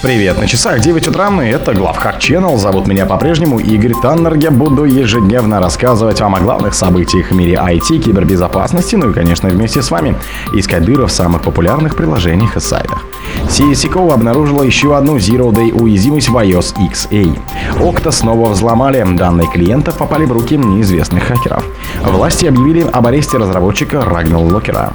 Привет, на часах 9 утра, и это Главхак Channel. Зовут меня по-прежнему Игорь Таннер. Я буду ежедневно рассказывать вам о главных событиях в мире IT, кибербезопасности, ну и, конечно, вместе с вами искать дыры в самых популярных приложениях и сайтах. CSICO обнаружила еще одну Zero Day уязвимость в iOS XA. Окта снова взломали, данные клиентов попали в руки неизвестных хакеров. Власти объявили об аресте разработчика Рагнал Локера.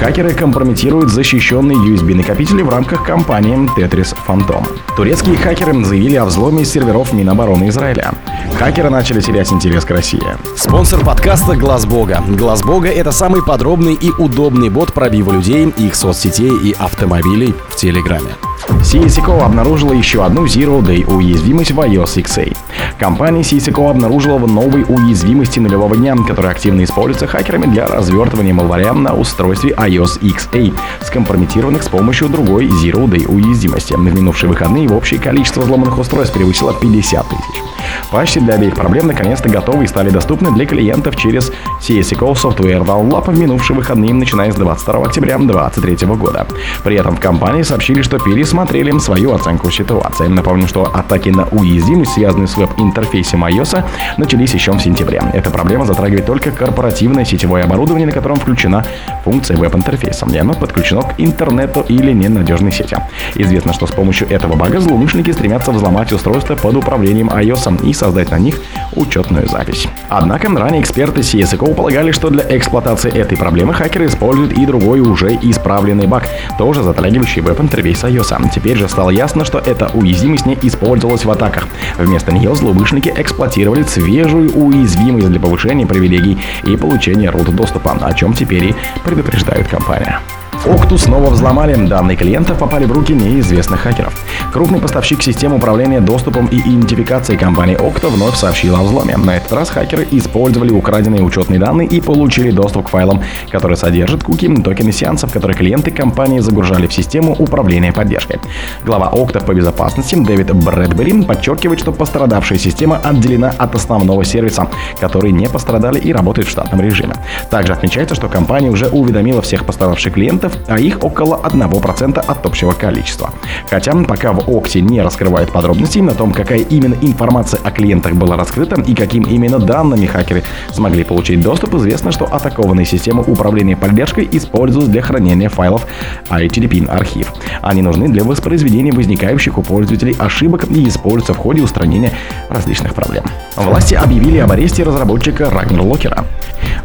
Хакеры компрометируют защищенные USB-накопители в рамках кампании Tetris Phantom. Турецкие хакеры заявили о взломе серверов Минобороны Израиля. Хакеры начали терять интерес к России. Спонсор подкаста Глаз Бога. Глаз Бога это самый подробный и удобный бот пробива людей, их соцсетей и автомобилей в Телеграме. CSICO обнаружила еще одну Zero Day уязвимость в iOS XA. Компания CSICO обнаружила новые уязвимости нулевого дня, которые активно используются хакерами для развертывания малваря на устройстве iOS XA, скомпрометированных с помощью другой Zero Day уязвимости. В минувшие выходные общее количество взломанных устройств превысило 50 тысяч. Патчи для обеих проблем наконец-то готовы и стали доступны для клиентов через CSICO Software Download в минувшие выходные, начиная с 22 октября 2023 года. При этом в компании сообщили, что пересмотрели свою оценку ситуации. Напомню, что атаки на уязвимость, связанные с веб-интерфейсом iOS, начались еще в сентябре. Эта проблема затрагивает только корпоративное сетевое оборудование, на котором включена функция веб-интерфейса, и оно подключено к интернету или ненадежной сети. Известно, что с помощью этого бага злоумышленники стремятся взломать устройства под управлением iOS и создать на них учетную запись. Однако ранее эксперты CSGO полагали, что для эксплуатации этой проблемы хакеры используют и другой уже исправленный баг, тоже затрагивающий веб-интерфейс iOS. Теперь же стало ясно, что эта уязвимость не использовалась в атаках. Вместо нее злоумышленники эксплуатировали свежую уязвимость для повышения привилегий и получения root доступа, о чем теперь и предупреждает компания. Окту снова взломали, данные клиентов попали в руки неизвестных хакеров. Крупный поставщик систем управления доступом и идентификацией компании Okta вновь сообщил о взломе. На этот раз хакеры использовали украденные учетные данные и получили доступ к файлам, которые содержат куки, токены сеансов, которые клиенты компании загружали в систему управления поддержкой. Глава Okta по безопасности Дэвид Брэдбери подчеркивает, что пострадавшая система отделена от основного сервиса, которые не пострадали и работают в штатном режиме. Также отмечается, что компания уже уведомила всех пострадавших клиентов а их около 1% от общего количества. Хотя пока в Окте не раскрывают подробностей на том, какая именно информация о клиентах была раскрыта и каким именно данными хакеры смогли получить доступ, известно, что атакованные системы управления поддержкой используют для хранения файлов ITDP архив. Они нужны для воспроизведения возникающих у пользователей ошибок и используются в ходе устранения различных проблем. Власти объявили об аресте разработчика Рагнер Локера.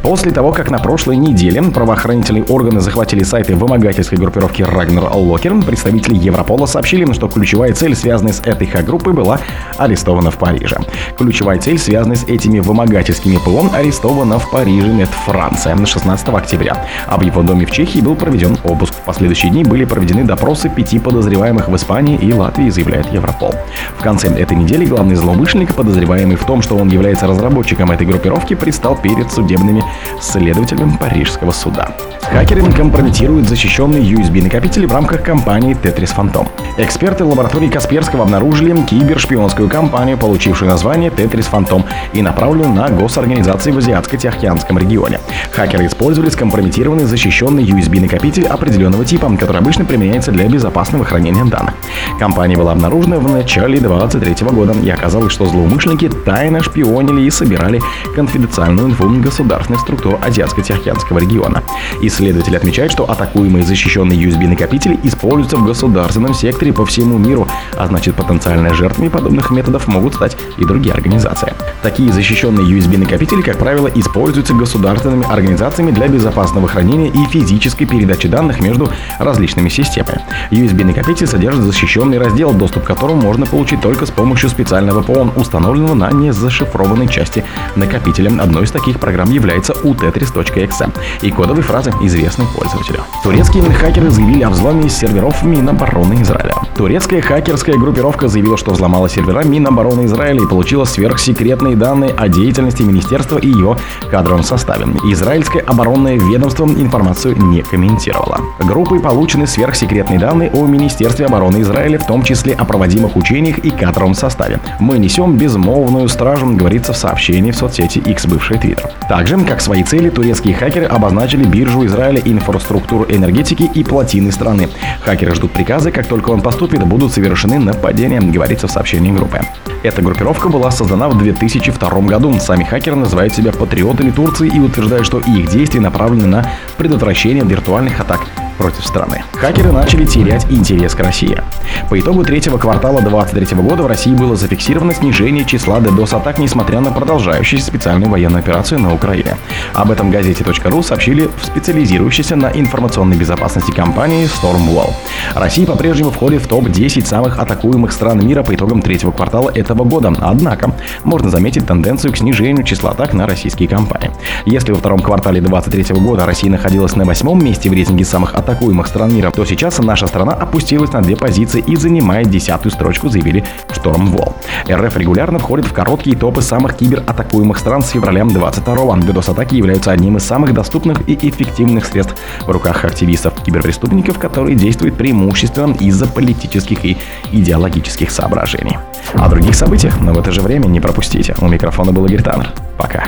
После того, как на прошлой неделе правоохранительные органы захватили сайты вымогательской группировки Рагнер Локер, представители Европола сообщили, что ключевая цель, связанная с этой хак-группой, была арестована в Париже. Ключевая цель, связанная с этими вымогательскими ПО, арестована в Париже, это Франция, 16 октября. А в его доме в Чехии был проведен обыск. В последующие дни были проведены допросы пяти подозреваемых в Испании и Латвии, заявляет Европол. В конце этой недели главный злоумышленник, подозреваемый в том, что он является разработчиком этой группировки, предстал перед судебными следователями Парижского суда. Хакеры компрометируют защищенные USB-накопители в рамках кампании Tetris Phantom. Эксперты лаборатории Касперского обнаружили кибершпионскую кампанию, получившую название Tetris Phantom и направленную на госорганизации в Азиатско-Тихоокеанском регионе. Хакеры использовали скомпрометированный защищенный USB-накопитель определенного типа, который обычно применяется для безопасного хранения данных. Компания была обнаружена в начале 2023 года, и оказалось, что злоумышленники тайно шпионили и собирали конфиденциальную инфу государственных структур Азиатско-Тихоокеанского региона. Исследователи отмечают, что атакуемые защищенные USB-накопители используются в государственном секторе по всему миру, а значит потенциальными жертвами подобных методов могут стать и другие организации. Такие защищенные USB-накопители, как правило, используются государственными организациями для безопасного хранения и физической передачи данных между различными системами. USB-накопитель содержит защищенный раздел, доступ к которому можно получить только с помощью специального ПОН, установленного на незашифрованной части накопителя. Одной из таких программ является utetris.exe и кодовой фразы известной пользователю. Турецкие хакеры заявили о взломе серверов Минобороны Израиля. Турецкая хакерская группировка заявила, что взломала сервера Минобороны Израиля и получила сверхсекретные данные о деятельности министерства и его кадровом составе. Израильское оборонное ведомство информацию не комментировало. Группой получены сверхсекретные данные о Министерстве обороны Израиля в том числе о проводимых учениях и кадровом составе. Мы несем безмолвную стражу, говорится в сообщении в соцсети X, бывший Twitter. Также, как свои цели, турецкие хакеры обозначили биржу Израиля, инфраструктуру энергетики и плотины страны. Хакеры ждут приказы, как только он поступит, будут совершены нападения, говорится в сообщении группы. Эта группировка была создана в 2002 году. Сами хакеры называют себя патриотами Турции и утверждают, что их действия направлены на предотвращение виртуальных атак против страны. Хакеры начали терять интерес к России. По итогу третьего квартала 2023 года в России было зафиксировано снижение числа DDoS-атак, несмотря на продолжающуюся специальную военную операцию на Украине. Об этом газете.ру сообщили в специализирующейся на информационной безопасности компании Stormwall. Россия по-прежнему входит в топ-10 самых атакуемых стран мира по итогам третьего квартала этого года. Однако, можно заметить тенденцию к снижению числа атак на российские компании. Если во втором квартале 2023 года Россия находилась на восьмом месте в рейтинге самых атакуемых атакуемых стран мира, то сейчас наша страна опустилась на две позиции и занимает десятую строчку, заявили Stormwall. РФ регулярно входит в короткие топы самых кибератакуемых стран с февраля 22-го. DDoS-атаки являются одним из самых доступных и эффективных средств в руках активистов киберпреступников, которые действуют преимущественно из-за политических и идеологических соображений. О других событиях, но в это же время не пропустите. У микрофона был Игорь Таннер. Пока.